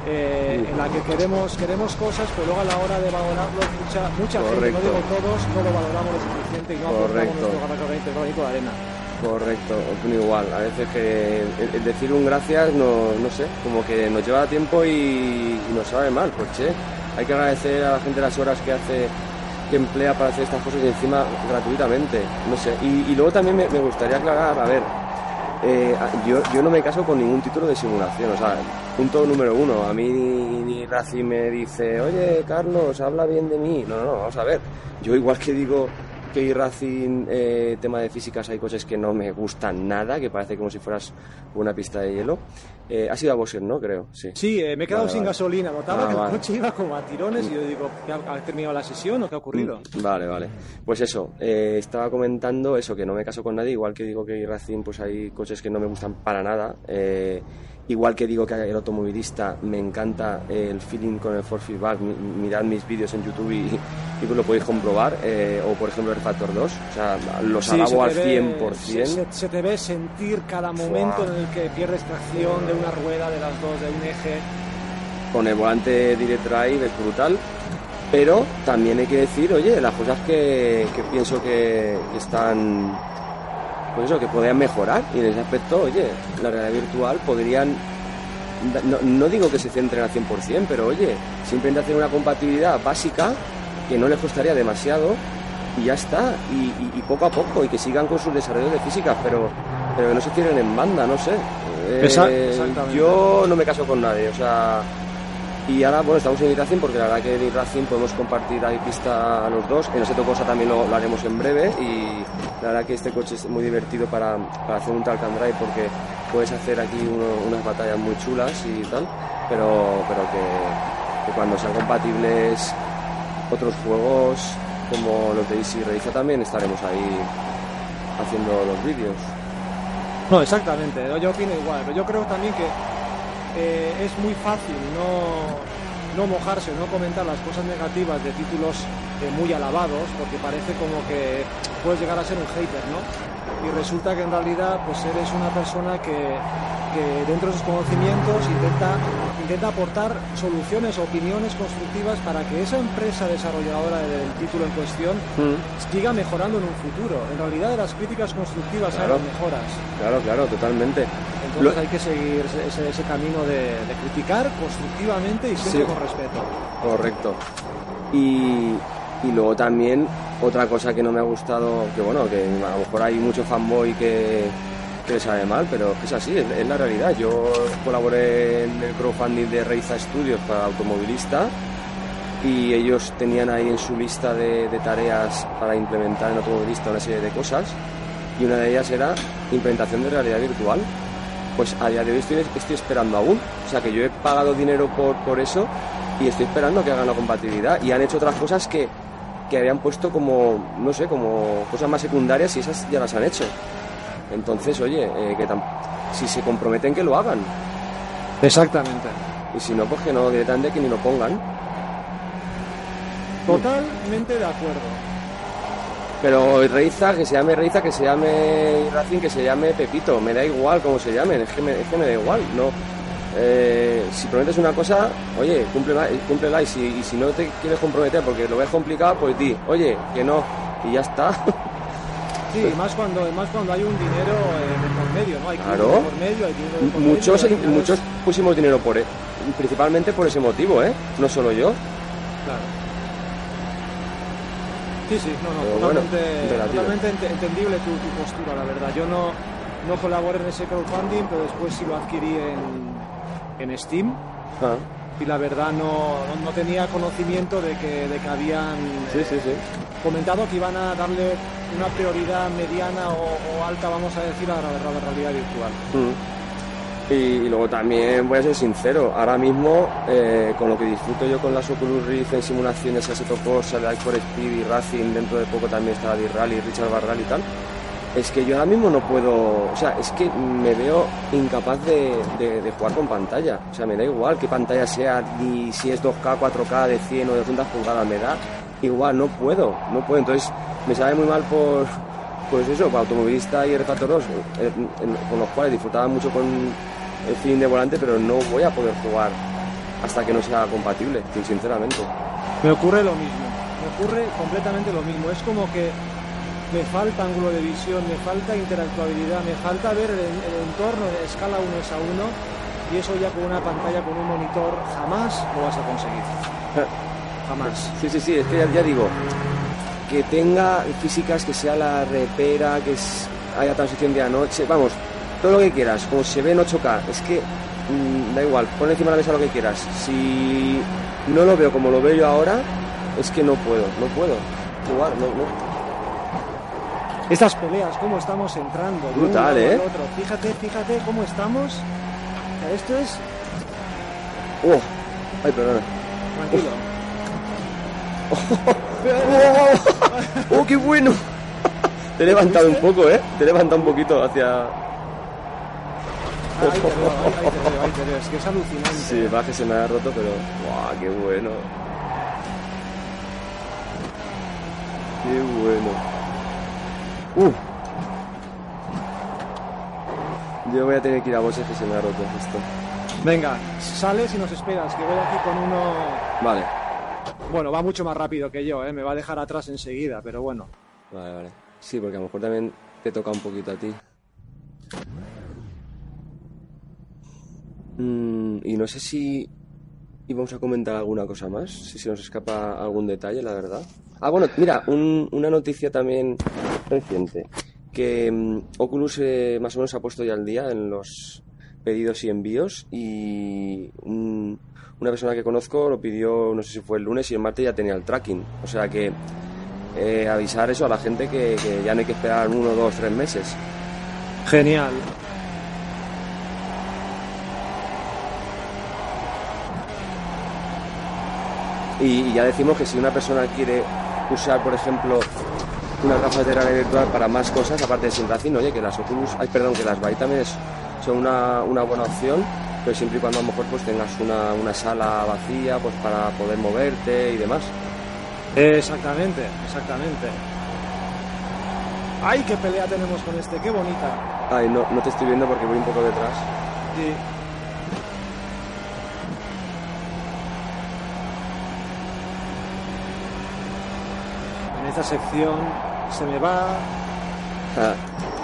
eh, en la que queremos, queremos cosas, pero luego a la hora de valorarlo, mucha, mucha gente, no digo todos, no lo valoramos lo suficiente y no aportamos nuestro granito de arena. Correcto, opino igual. A veces que el, el decir un gracias, no, no sé, como que nos lleva tiempo y, y nos sabe mal, pues che, hay que agradecer a la gente las horas que hace que emplea para hacer estas cosas y encima gratuitamente, no sé. Y, luego también me, gustaría aclarar, a ver, eh, yo, yo no me caso con ningún título de simulación, o sea, punto número uno, a mí ni, ni Razi me dice, oye Carlos, habla bien de mí, no, no, no, vamos a ver, yo igual que digo que Racing, eh, tema de físicas, hay cosas que no me gustan nada, que parece como si fueras una pista de hielo. Eh, ha sido a Bosser, ¿no? Creo, sí. Sí, eh, me he quedado Vale, sin vale. gasolina. Notaba Ah, que vale. el coche iba como a tirones y yo digo, ¿qué ha, ha terminado la sesión o qué ha ocurrido? Mm, Vale, vale. Pues eso, eh, estaba comentando eso, que no me caso con nadie, igual que digo que Racing, pues hay coches que no me gustan para nada. eh, igual que digo que el automovilista me encanta el feeling con el Ford Feedback, mi- mirad mis vídeos en YouTube y, y lo podéis comprobar, eh, o por ejemplo el Factor 2, o sea, los Sí, alabo se al te ve- 100%. Se, se- se te ve sentir cada momento en el que pierdes tracción de una rueda, de las dos, de un eje. con el volante Direct Drive es brutal. Pero también hay que decir, oye, las cosas que, que pienso que están, pues eso, que podrían mejorar. Y en ese aspecto, oye, la realidad virtual podrían, no, no digo que se centren al 100%, pero oye, simplemente hacer una compatibilidad básica que no les costaría demasiado y ya está. Y, y- y poco a poco, y que sigan con sus desarrollos de física, pero, pero que no se tiren en banda, no sé. Eh, yo no me caso con nadie, o sea, y ahora, bueno, estamos en Racing porque la verdad que en Racing podemos compartir ahí pista a los dos. En Oseto Cosa también lo, haremos en breve. Y la verdad que este coche es muy divertido para, para hacer un and drive porque puedes hacer aquí unas batallas muy chulas y tal. Pero, pero que, cuando sean compatibles otros juegos como los de Easy Racer también estaremos ahí haciendo los vídeos. No, exactamente, yo opino igual, pero yo creo también que eh, es muy fácil no, no mojarse, no comentar las cosas negativas de títulos eh, muy alabados, porque parece como que puedes llegar a ser un hater, ¿no? Y resulta que en realidad pues eres una persona que, que dentro de sus conocimientos intenta, intenta aportar soluciones, opiniones constructivas para que esa empresa desarrolladora del título en cuestión Mm. siga mejorando en un futuro. En realidad de las críticas constructivas Claro. las mejoras. Claro, claro, totalmente. Entonces Lo- hay que seguir ese, ese- ese camino de, de criticar constructivamente y siempre Sí. con respeto. Correcto. Y, y luego también otra cosa que no me ha gustado, que bueno, que a lo mejor hay mucho fanboy que, que le sabe mal, pero es así, es, es la realidad. Yo colaboré en el crowdfunding de Reiza Studios para automovilista y ellos tenían ahí en su lista de, de tareas para implementar en automovilista una serie de cosas y una de ellas era implementación de realidad virtual. Pues a día de hoy estoy, estoy esperando aún. O sea que yo he pagado dinero por, por eso y estoy esperando que hagan la compatibilidad. Y han hecho otras cosas que, que habían puesto como, no sé, como cosas más secundarias y esas ya las han hecho. Entonces, oye, eh, que si se comprometen que lo hagan. Exactamente. Y si no, pues que no, directamente que ni lo pongan. Totalmente de acuerdo. Pero Reiza, que se llame Reiza, que se llame Racing, que se llame Pepito, me da igual cómo se llamen, es que me, es que me da igual, no. Eh, si prometes una cosa, oye, cúmplela, cúmplela y, si, y si no te quieres comprometer porque lo ves complicado, pues di, oye, que no, y ya está. Sí, más cuando, más cuando hay un dinero eh, por medio, ¿no? Hay Claro. dinero por medio, hay dinero por muchos, medio, muchos pusimos dinero por, e- principalmente por ese motivo, ¿eh? No solo yo. Claro. Sí, sí, no, no, bueno, totalmente, totalmente ente- entendible tu, tu postura, la verdad. Yo no, no colaboré en ese crowdfunding, pero después sí lo adquirí en, en Steam. Ah, y la verdad no, no, tenía conocimiento de que, de que habían sí, sí, sí. comentado que iban a darle una prioridad mediana o, o alta, vamos a decir, a la, a la realidad virtual. Mm. Y, y luego también voy a ser sincero, ahora mismo eh, con lo que disfruto yo con las Oculus Rift en simulaciones Assetto Corsa, Life for Speed y Racing, dentro de poco también estará D-Rally, Richard Barral y tal, es que yo ahora mismo no puedo, o sea, es que me veo incapaz de, de- jugar con pantalla, o sea, me da igual qué pantalla sea, ni si es 2K, 4K de 100 o de 200 pulgadas, me da igual, no puedo, no puedo, entonces me sabe muy mal por, pues eso, para automovilista y refactoros, eh, en- con los cuales disfrutaba mucho con el feeling de volante, pero no voy a poder jugar hasta que no sea compatible, sinceramente. Me ocurre lo mismo, me ocurre completamente lo mismo. Es como que me falta ángulo de visión, me falta interactuabilidad, me falta ver el, el entorno de escala 1 es a 1 y eso ya con una pantalla, con un monitor, jamás lo vas a conseguir. Jamás. Sí, sí, sí, es que ya, ya digo, que tenga físicas, que sea la repera, que es- haya transición de anoche, vamos, todo lo que quieras, como se ve en 8K, es que mm, da igual, pon encima de la mesa lo que quieras. Si no lo veo como lo veo yo ahora, es que no puedo, no puedo jugar, no, no. Estas peleas, cómo estamos entrando. Brutal, ¿eh? otro. Fíjate, fíjate cómo estamos. Esto es. ¡Oh! Ay, perdona. Tranquilo. ¡Oh, qué bueno! Te he levantado un poco, ¿eh? Te he levantado un poquito hacia... Ahí te veo, ahí, ahí te veo, ahí te veo. Es que es alucinante. Sí, que se me ha roto, pero... ¡Guau, qué bueno! ¡Qué bueno! ¡Uh! Yo voy a tener que ir a se me ha roto esto. Venga, sales y nos esperas, que voy aquí con uno. Vale. Bueno, va mucho más rápido que yo, ¿eh? me va a dejar atrás enseguida, pero bueno. Vale, vale. Sí, porque a lo mejor también te toca un poquito a ti. Mm, y no sé si íbamos a comentar alguna cosa más, si se nos escapa algún detalle, la verdad. Ah, bueno, mira, un- una noticia también reciente, que mm, Oculus eh, más o menos ha puesto ya al día en los pedidos y envíos y un- una persona que conozco lo pidió, no sé si fue el lunes y el martes ya tenía el tracking. O sea que eh, avisar eso a la gente que, que ya no hay que esperar uno, dos, tres meses. Genial. Y, y ya decimos que si una persona quiere usar, por ejemplo, de realidad virtual para más cosas, aparte de sin racing, oye, que las Oculus, ay, perdón, que las Vive también es- son una, una buena opción pero siempre y cuando a lo mejor pues tengas una, una sala vacía pues para poder moverte y demás. Exactamente, exactamente. ¡Ay, qué pelea tenemos con este! ¡Qué bonita! Ay, no, no te estoy viendo porque voy un poco detrás. Sí. En esta sección se me va. Ah,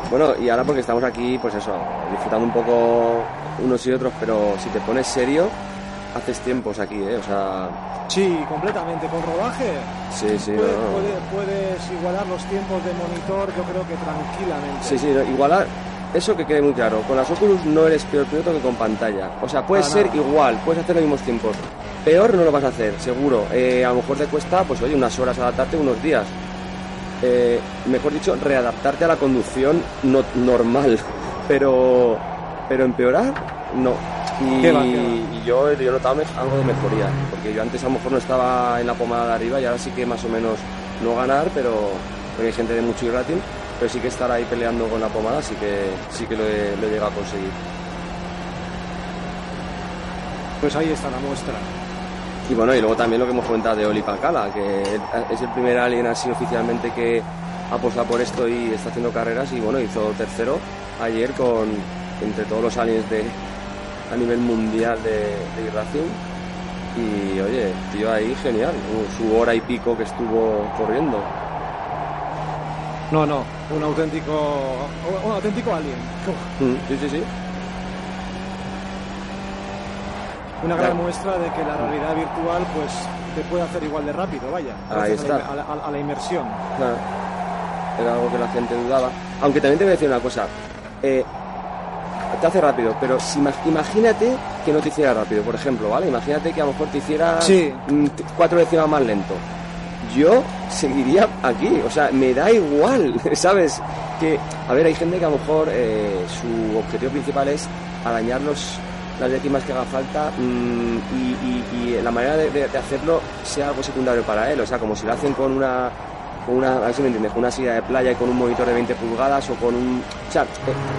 Bueno, y ahora porque estamos aquí, pues eso, disfrutando un poco unos y otros, pero si te pones serio, haces tiempos aquí, ¿eh? O sea, Sí, completamente. Con rodaje sí, sí, puede- no, no. puede- puedes igualar los tiempos de monitor, yo creo que tranquilamente. Sí, sí, no, igualar, eso que quede muy claro, con las Oculus no eres peor piloto que con pantalla. O sea, puedes ser igual, puedes hacer los mismos tiempos. Peor no lo vas a hacer, seguro. Eh, a lo mejor te cuesta, pues oye, unas horas adaptarte, unos días. Eh, mejor dicho, readaptarte a la conducción no, normal. Pero, pero empeorar, no. Y, Qué va, qué va. y yo, yo me- algo de mejoría, porque yo antes a lo mejor no estaba en la pomada de arriba y ahora sí que más o menos no ganar, pero porque hay gente de mucho rating, pero sí que estar ahí peleando con la pomada sí que sí que lo he, lo he llegado a conseguir. Pues ahí está la muestra. Y bueno, y luego también lo que hemos comentado de Oli Pancala, que es el primer alien así oficialmente que ha apostado por esto y está haciendo carreras y bueno, hizo tercero ayer con entre todos los aliens de a nivel mundial de, de Racing y oye, tío ahí genial, su hora y pico que estuvo corriendo. No, no, un auténtico, un auténtico alien. Mm, Sí, sí, sí. Una gran Claro. muestra de que la realidad virtual pues te puede hacer igual de rápido, vaya. Ahí gracias a la- está. A la, a la- a la inmersión. Claro. Era algo que la gente dudaba. Aunque también te voy a decir una cosa. Eh, te hace rápido, pero si, ima- imagínate que no te hiciera rápido, por ejemplo, ¿vale? Imagínate que a lo mejor te hiciera Sí. mm, cuatro décimas más lento. Yo seguiría aquí, o sea, me da igual, ¿sabes? Que, a ver, hay gente que a lo mejor eh, su objetivo principal es arañar los, las décimas que haga falta mm, y, y- y la manera de, de- de hacerlo sea algo secundario para él, o sea, como si lo hacen con una, con una, a ver si me entiendes, con una silla de playa y con un monitor de 20 pulgadas o con un... O sea, eh,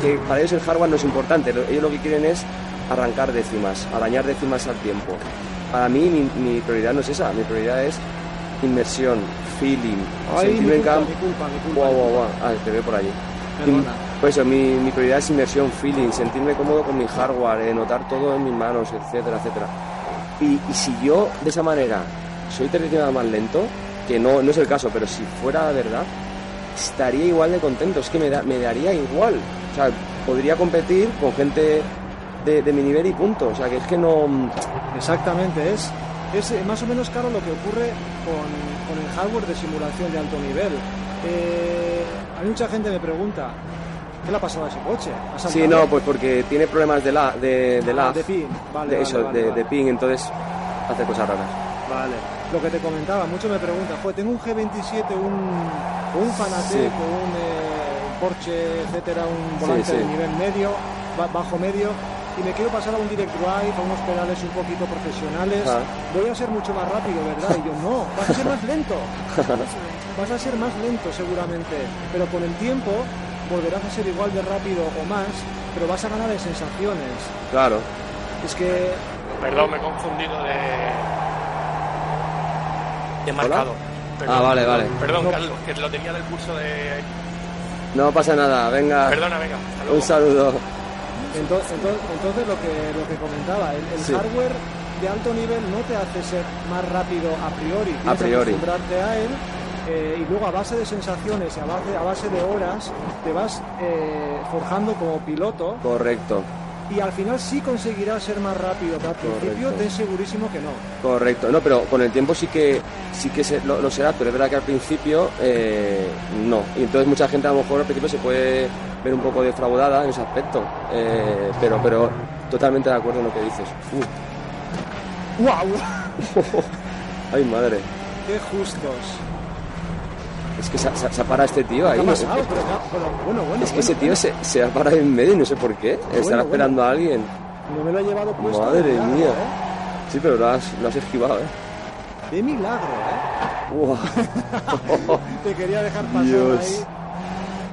que para ellos el hardware no es importante, lo- ellos lo que quieren es arrancar décimas, arañar décimas al tiempo. Para mí mi, mi prioridad no es esa, mi prioridad es inmersión, feeling, Ay, mi sentirme en campo... mi culpa, mi culpa. Ah, te veo por allí. Perdona. Pues mi, prioridad es inmersión, feeling, sentirme cómodo con mi hardware, eh, notar todo en mis manos, etcétera, etcétera. Y, si yo de esa manera soy décimas más lento, que no, no es el caso, pero si fuera verdad, estaría igual de contento, es que me, da- me daría igual. O sea, podría competir con gente de, mi nivel y punto. O sea, que es que no... Exactamente, es, es eh, más o menos claro lo que ocurre con, con el hardware de simulación de alto nivel. Eh, mí mucha gente me pregunta, ¿qué le ha pasado a ese coche? ¿Ha Sí, no, pues porque tiene problemas de la, de, de Ah, lag, de ping, vale, de vale, eso, vale, de, de ping, entonces hace cosas raras. Vale. Lo que te comentaba, muchos me preguntan, joder, tengo un G27, un, un Fanatec, Sí. un eh, Porsche, etcétera, un volante sí. de nivel medio, ba- bajo medio, y me quiero pasar a un direct drive, a unos pedales un poquito profesionales. Ah. Voy a ser mucho más rápido, ¿verdad? Y yo, no, vas a ser más lento. vas a ser más lento seguramente, pero con el tiempo volverás a ser igual de rápido o más, pero vas a ganar en sensaciones. Claro. Es que Perdón, me he confundido de. de marcado. Perdón, Ah, vale, vale. Perdón, No. Carlos, que lo tenía del curso de. No pasa nada, venga. Perdona, venga. Un saludo. Entonces, entonces, entonces lo, que, lo que comentaba, el, el Sí. hardware de alto nivel no te hace ser más rápido a priori, tienes A priori. que acostumbrarte a él eh, y luego a base de sensaciones, a base, a base de horas, te vas eh, forjando como piloto Correcto, y al final sí conseguirás ser más rápido, pero al principio te es segurísimo que no. correcto. No, pero con el tiempo sí que sí que se- lo, lo será, pero es verdad que al principio eh, no. Y entonces mucha gente a lo mejor al principio se puede ver un poco defraudada en ese aspecto. Pero, pero totalmente de acuerdo en lo que dices. Uh, ¡Wow! ay, madre. ¡Qué justos! Es que se, se- se ha parado este tío ahí. ¿Qué ha no- pasado? Pero, pero, bueno, bueno, es que ese tío se, se ha parado en medio y no sé por qué. Estará bueno. esperando a alguien. No me lo he llevado puesto. Madre milagro, mía. ¿eh? Sí, pero lo has, lo has esquivado, ¿eh? De milagro, ¿eh? Uah. Te quería dejar pasar Dios. ahí.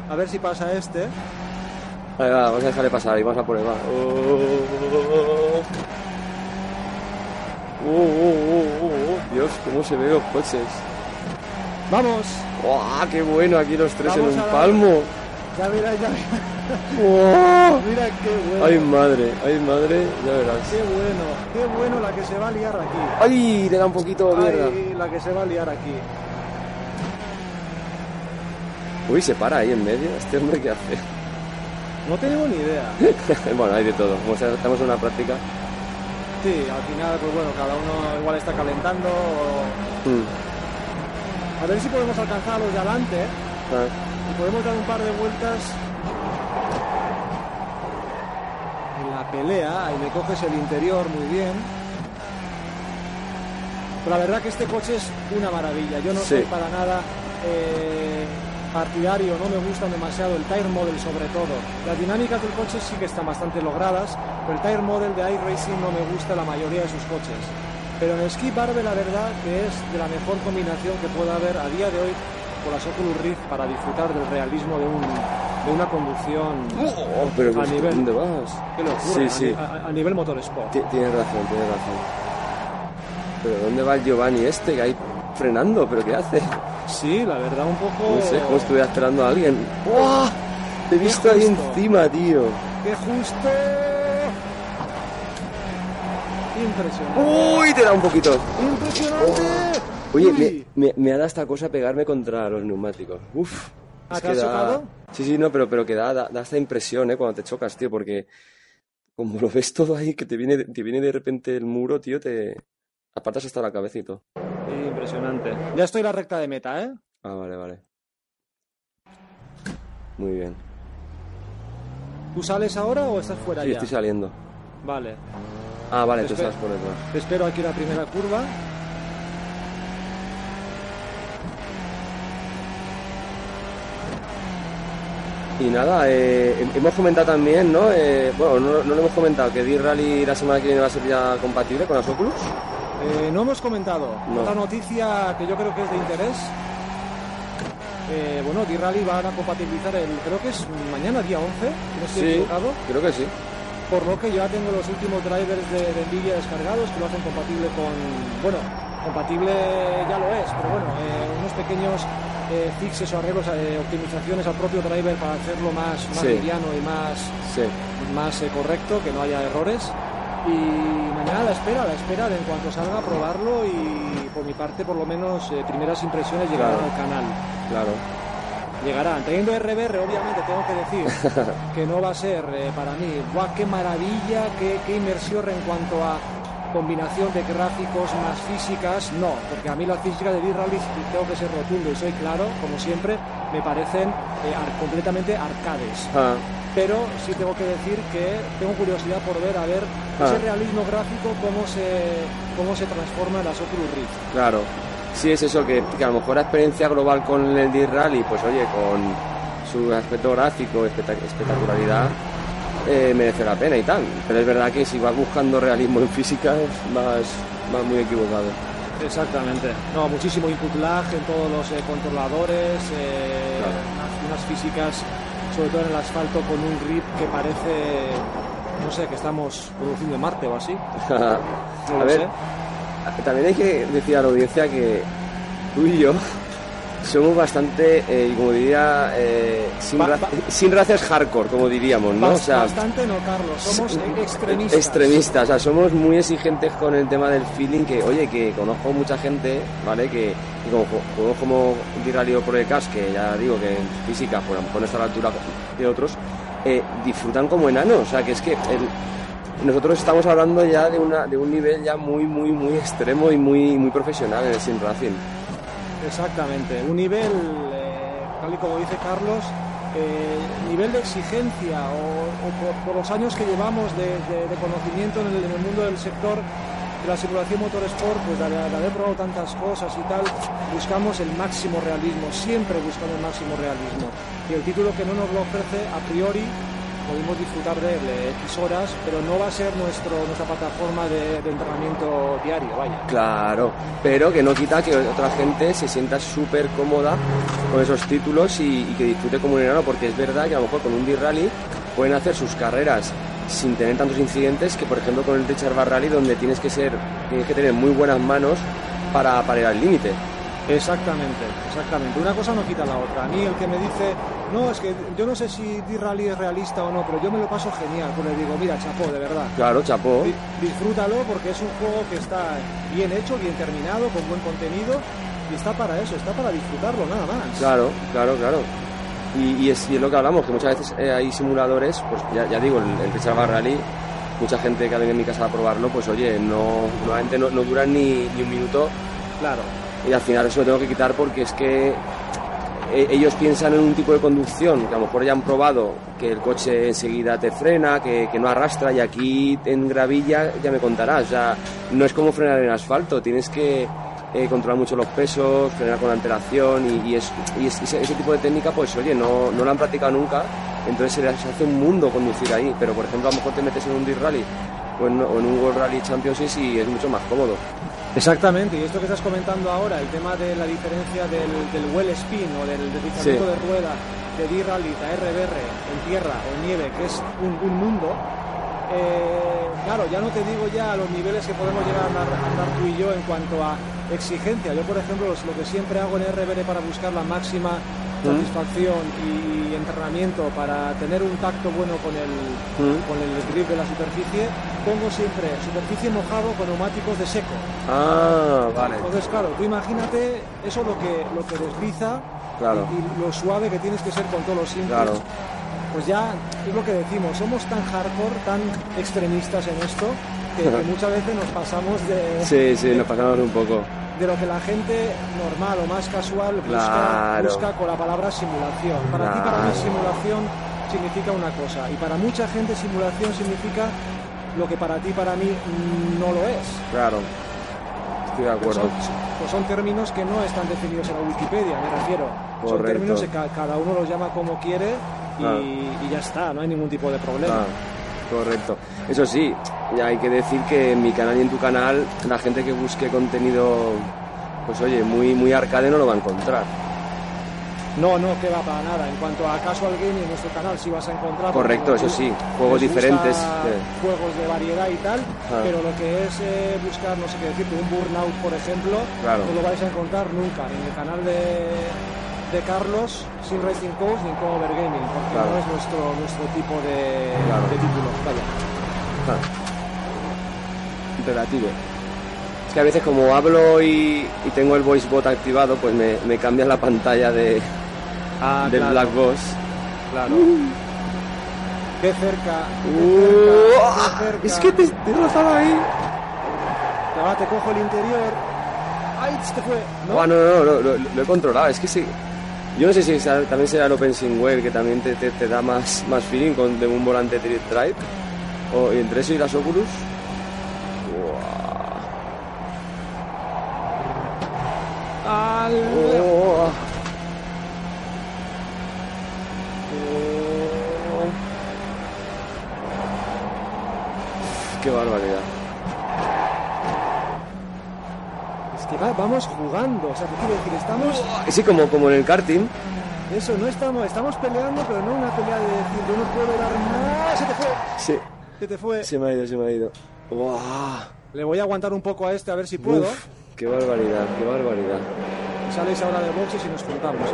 A ver si pasa este. Vale, va, vamos a dejarle pasar y vamos a por él, va. Oh. Oh, oh, oh, oh, oh. Dios, cómo se ven los coches. Vamos. ¡Guau! ¡Qué bueno! Aquí los tres Vamos en un palmo. Ya mira, ya mira. ¡Guau! Mira qué bueno. ¡Ay, madre! ¡Ay, madre! Ya verás. Qué bueno, qué bueno la que se va a liar aquí. ¡Ay! Le da un poquito de mierda. Ay, la que se va a liar aquí. Uy, se para ahí en medio. ¿Este hombre qué hace? No tengo ni idea. bueno, hay de todo. Como sea, estamos en una práctica. Sí, al final, pues bueno, cada uno igual está calentando. o- Mm. A ver si podemos alcanzar a los de adelante ¿eh? Ah, y podemos dar un par de vueltas en la pelea. Ahí me coges el interior muy bien. Pero la verdad que este coche es una maravilla. Yo no Sí. soy para nada eh, partidario, no me gustan demasiado el tire model sobre todo. Las dinámicas del coche sí que están bastante logradas, pero el tire model de iRacing no me gusta la mayoría de sus coches. Pero en el Ski Barbe la verdad que es de la mejor combinación que pueda haber a día de hoy con las Oculus Rift para disfrutar del realismo de, un, de una conducción Oh, pero a pues, nivel. ¿dónde vas? Qué locura, Sí, sí. A, a nivel motorsport. Ti- Tienes razón, tienes razón. Pero ¿dónde va el Giovanni este que hay frenando? ¿Pero qué hace? Sí, la verdad un poco... No sé, como estuviera esperando a alguien. ¡Buah! Te he visto ahí encima, tío. ¡Qué justo! Impresionante. ¡Uy! Te da un poquito. ¡Impresionante! Oye, Uy. me, me- me ha dado esta cosa pegarme contra los neumáticos. Uf. ¿Ah, Es te que has da- chocado? Sí, sí, no, pero, pero que da, da, da esta impresión, ¿eh? Cuando te chocas, tío, porque como lo ves todo ahí, que te viene, te viene de repente el muro, tío, te apartas hasta la cabeza y todo. Impresionante. Ya estoy en la recta de meta, ¿eh? Ah, vale, vale. Muy bien. ¿Tú sales ahora o estás fuera Sí, ya? estoy saliendo. Vale. Ah, vale, tú Espera. estás por detrás. Te espero aquí la primera curva. Y nada, eh, hem- hemos comentado también, ¿no? Eh, bueno, no, no lo hemos comentado, que D-Rally la semana que viene va a ser ya compatible con las Oculus. Eh, no hemos comentado. No. Otra noticia que yo creo que es de interés. Bueno, D-Rally van a compatibilizar el, creo que es mañana, día 11, si no estoy Sí, equivocado. creo que sí. Por lo que yo ya tengo los últimos drivers de, de Nvidia descargados que lo hacen compatible con. Bueno, compatible ya lo es, pero bueno, eh, unos pequeños eh, fixes o arreglos, eh, optimizaciones al propio driver para hacerlo más, más Sí. liviano y más, Sí. más eh, correcto, que no haya errores. Y mañana a la espera, a la espera de en cuanto salga probarlo y por mi parte por lo menos primeras impresiones llegarán Claro. al canal. Claro. Llegarán. Teniendo RBR, obviamente tengo que decir que no va a ser eh, para mí, ¡guau, qué maravilla, qué, qué inmersión en cuanto a combinación de gráficos más físicas, no, porque a mí las físicas de D-Rally, tengo que ser rotundo y soy claro, como siempre, me parecen eh, ar- completamente arcades. Ah, Pero sí tengo que decir que tengo curiosidad por ver a ver Ah. ese realismo gráfico, cómo se, cómo se transforma en las Oculus Rift. claro. Sí, es eso, que, que a lo mejor la experiencia global con el D-Rally, pues oye, con su aspecto gráfico, espectac- espectacularidad, eh, merece la pena y tal. Pero es verdad que si vas buscando realismo en física, vas, vas muy equivocado. Exactamente. No, muchísimo input lag en todos los eh, controladores, eh, Claro. unas, unas físicas, sobre todo en el asfalto, con un grip que parece, no sé, que estamos produciendo en Marte o así. No a ver, sé. También hay que decir a la audiencia que tú y yo somos bastante, eh, como diría, eh, sin, ra- sin razas hardcore, como diríamos, ¿no? O sea, bastante no, Carlos. Somos Sí, eh, extremistas. extremistas, o sea, somos muy exigentes con el tema del feeling, que, oye, que conozco mucha gente, ¿vale? Que, que como juegos como D-Rally o que ya digo que en física, pues a lo mejor no está a la altura de otros, eh, disfrutan como enanos, o sea, que es que el- nosotros estamos hablando ya de, una, de un nivel ya muy, muy, muy extremo y muy, muy profesional en el sim racing. Exactamente. Un nivel, eh, tal y como dice Carlos, eh, nivel de exigencia o, o por, por los años que llevamos de, de- de conocimiento en el, en el mundo del sector de la simulación motorsport, pues de, de haber probado tantas cosas y tal, buscamos el máximo realismo, siempre buscamos el máximo realismo. Y el título que no nos lo ofrece, a priori, podemos disfrutar de él X horas, pero no va a ser nuestro, nuestra plataforma de, de entrenamiento diario, vaya. Claro, pero que no quita que otra gente se sienta súper cómoda con esos títulos y, que disfrute como un enano, porque es verdad que a lo mejor con un D-Rally pueden hacer sus carreras sin tener tantos incidentes que, por ejemplo, con el Richard Bar Rally, donde tienes que ser, tienes que tener muy buenas manos para, para ir al límite. Exactamente, exactamente. Una cosa no quita la otra. A mí el que me dice, no, es que yo no sé si D-Rally es realista o no, pero yo me lo paso genial. Pues le digo, mira, chapó, de verdad. Claro, chapó. Di- Disfrútalo porque es un juego que está bien hecho, bien terminado, con buen contenido y está para eso, está para disfrutarlo nada más. Claro, claro, claro. Y, y es, y es lo que hablamos, que muchas veces eh, hay simuladores, pues ya, ya digo, el, el Richard Rally, mucha gente que ha venido a mi casa a probarlo, pues oye, no, normalmente no, no duran ni, ni un minuto Claro. Y al final eso lo tengo que quitar porque es que eh, ellos piensan en un tipo de conducción que a lo mejor ya han probado que el coche enseguida te frena, que, que no arrastra y aquí en gravilla ya me contarás, o sea, no es como frenar en asfalto, tienes que eh, controlar mucho los pesos, frenar con antelación y, y es, y es- ese, tipo de técnica pues oye, no, no lo han practicado nunca, entonces se les hace un mundo conducir ahí, pero por ejemplo a lo mejor te metes en un Dirt Rally o en, un World Rally Championship y es mucho más cómodo. Exactamente, y esto que estás comentando ahora, el tema de la diferencia del, del well spin o del deslizamiento Sí. de rueda de D-Rally a RBR en tierra o en nieve, que es un, un mundo, eh, claro, ya no te digo ya a los niveles que podemos llegar a andar, a andar tú y yo en cuanto a exigencia. Yo, por ejemplo, lo que siempre hago en RBR para buscar la máxima satisfacción y entrenamiento para tener un tacto bueno con el, Mm. con el grip de la superficie, pongo siempre superficie mojado con neumáticos de seco. Ah, vale. Entonces, claro, tú imagínate eso lo que, lo que desliza Claro. y, y lo suave que tienes que ser con todos los inputs. Claro. Pues ya es lo que decimos, somos tan hardcore, tan extremistas en esto, que, que muchas veces nos pasamos de, Sí, sí, nos pasamos un poco. De lo que la gente normal o más casual busca, Claro. busca con la palabra simulación. Para ti, para mí, Claro. simulación significa una cosa, y para mucha gente simulación significa lo que para ti, para mí, no lo es. Claro. Estoy de Pues acuerdo. son, pues son términos que no están definidos en la Wikipedia, me refiero. Son términos que ca- cada uno los llama como quiere y, Claro. y ya está, no hay ningún tipo de problema. Correcto. Eso sí, hay que decir que en mi canal y en tu canal, la gente que busque contenido, pues oye, muy, muy arcade no lo va a encontrar. No, no, que va para nada. En cuanto a casual gaming, en nuestro canal sí vas a encontrar. Correcto, eso sí, juegos diferentes, eh. Juegos de variedad y tal, Ah. pero lo que es eh, buscar, no sé qué decirte, un burnout, por ejemplo, Claro. no lo vais a encontrar nunca en el canal de, de Carlos, sin Racing Coach, ni Cover Gaming, porque Claro. no es nuestro, nuestro tipo de, Claro. de títulos. Vaya. Ah. Relativo. Es que a veces como hablo y, y tengo el voice bot activado, pues me, me cambia la pantalla de, Ah, del claro, Black Boss. Claro. Qué cerca, qué Uh, cerca, es que te, te he rozado ahí. Te cojo el interior. ¡Ay, se te fue! ¿No? Ah, no, no, no, lo, lo- lo he controlado. Es que sí. Yo no sé si también será el OpenSingware que también te, te, te da más, más feeling con de un volante Drive. O entre eso y las Oculus. Al... Oh. Qué barbaridad. Es que va- vamos jugando. O sea, quiero decir, estamos... Sí, como, como en el karting. Eso, no estamos... Estamos peleando, pero no una pelea de decir, yo no puedo dar más. Se te fue. Sí, Se te fue. se me ha ido, se me ha ido. Le voy a aguantar un poco a este a ver si puedo. Uf, qué barbaridad, qué barbaridad. Sales ahora de boxes y nos juntamos.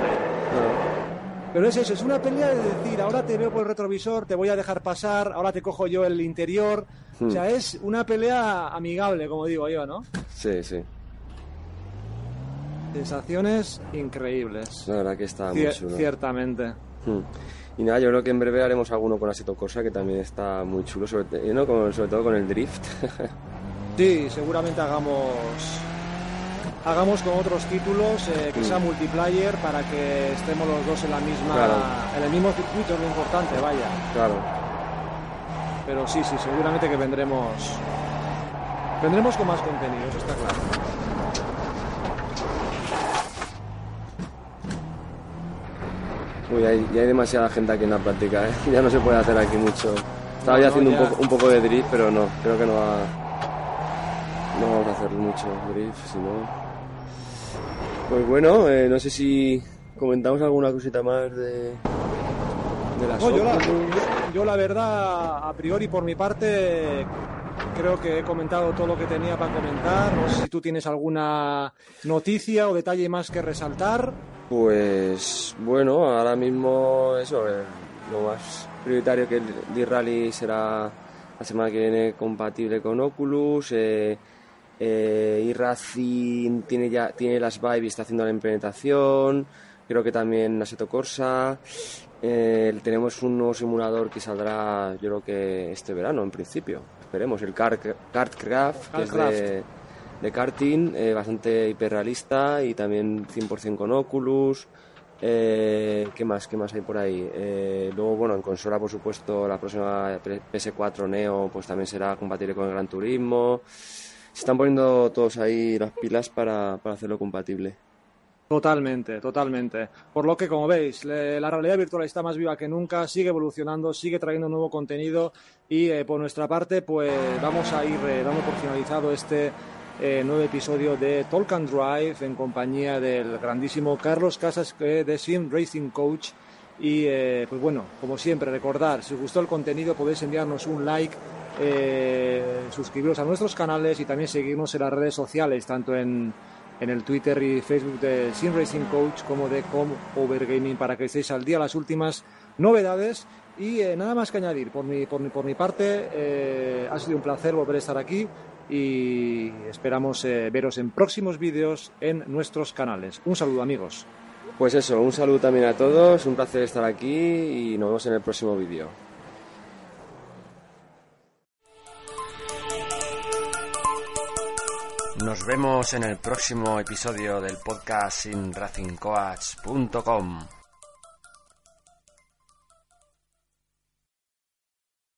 Pero es eso, es una pelea de decir, ahora te veo por el retrovisor, te voy a dejar pasar, ahora te cojo yo el interior. Hmm. O sea, es una pelea amigable, como digo yo, ¿no? sí, sí. Sensaciones increíbles. La verdad que está muy chulo. ciertamente. Hmm. Y nada, yo creo que en breve haremos alguno con Assetto Corsa que también está muy chulo, sobre, te- ¿no? Con- sobre todo con el drift. Sí, seguramente hagamos hagamos con otros títulos eh, que Mm. sea multiplayer para que estemos los dos en la misma Claro. en el mismo circuito, es lo importante, vaya. claro. Pero sí, sí, seguramente que vendremos vendremos con más contenido, eso está claro. Uy, hay, ya hay demasiada gente aquí en la práctica, ¿eh? Ya no se puede hacer aquí mucho. Estaba No, ya no, haciendo ya. Un, poco, un poco de drift, pero no, creo que no va... No vamos a hacer mucho drift, si no... Pues bueno, eh, no sé si comentamos alguna cosita más de... De las No, yo, la, yo la verdad, a priori por mi parte, creo que he comentado todo lo que tenía para comentar. No sé si tú tienes alguna noticia o detalle más que resaltar. Pues bueno, ahora mismo eso, eh, lo más prioritario que el D-Rally será la semana que viene compatible con Oculus. Eh, eh, iRacing tiene ya tiene las Vive y está haciendo la implementación. Creo que también Assetto Corsa. Eh, tenemos un nuevo simulador que saldrá, yo creo que este verano, en principio. Esperemos, el Kart, Kartcraft, que es de, de karting, eh, bastante hiperrealista y también 100% con Oculus. Eh, ¿Qué más? ¿Qué más hay por ahí? Eh, luego, bueno, en consola, por supuesto, la próxima PS4 Neo, pues también será compatible con el Gran Turismo. Se están poniendo todos ahí las pilas para, para hacerlo compatible. Totalmente, totalmente. Por lo que, como veis, le- la realidad virtual está más viva que nunca, sigue evolucionando, sigue trayendo nuevo contenido y eh, por nuestra parte, pues vamos a ir eh, dando por finalizado este eh, nuevo episodio de Talk and Drive en compañía del grandísimo Carlos Casas de Sim Racing Coach. Y eh, pues bueno, como siempre, recordar, si os gustó el contenido podéis enviarnos un like, eh, suscribiros a nuestros canales y también seguirnos en las redes sociales, tanto en, en el Twitter y Facebook de Sim Racing Coach como de Com Overgaming para que estéis al día las últimas novedades. Y eh, nada más que añadir, por mi, por mi, por mi parte, ha sido un placer volver a estar aquí y esperamos veros en próximos vídeos en nuestros canales. Un saludo amigos. Pues eso, un saludo también a todos, un placer estar aquí y nos vemos en el próximo vídeo. Nos vemos en el próximo episodio del podcast sin.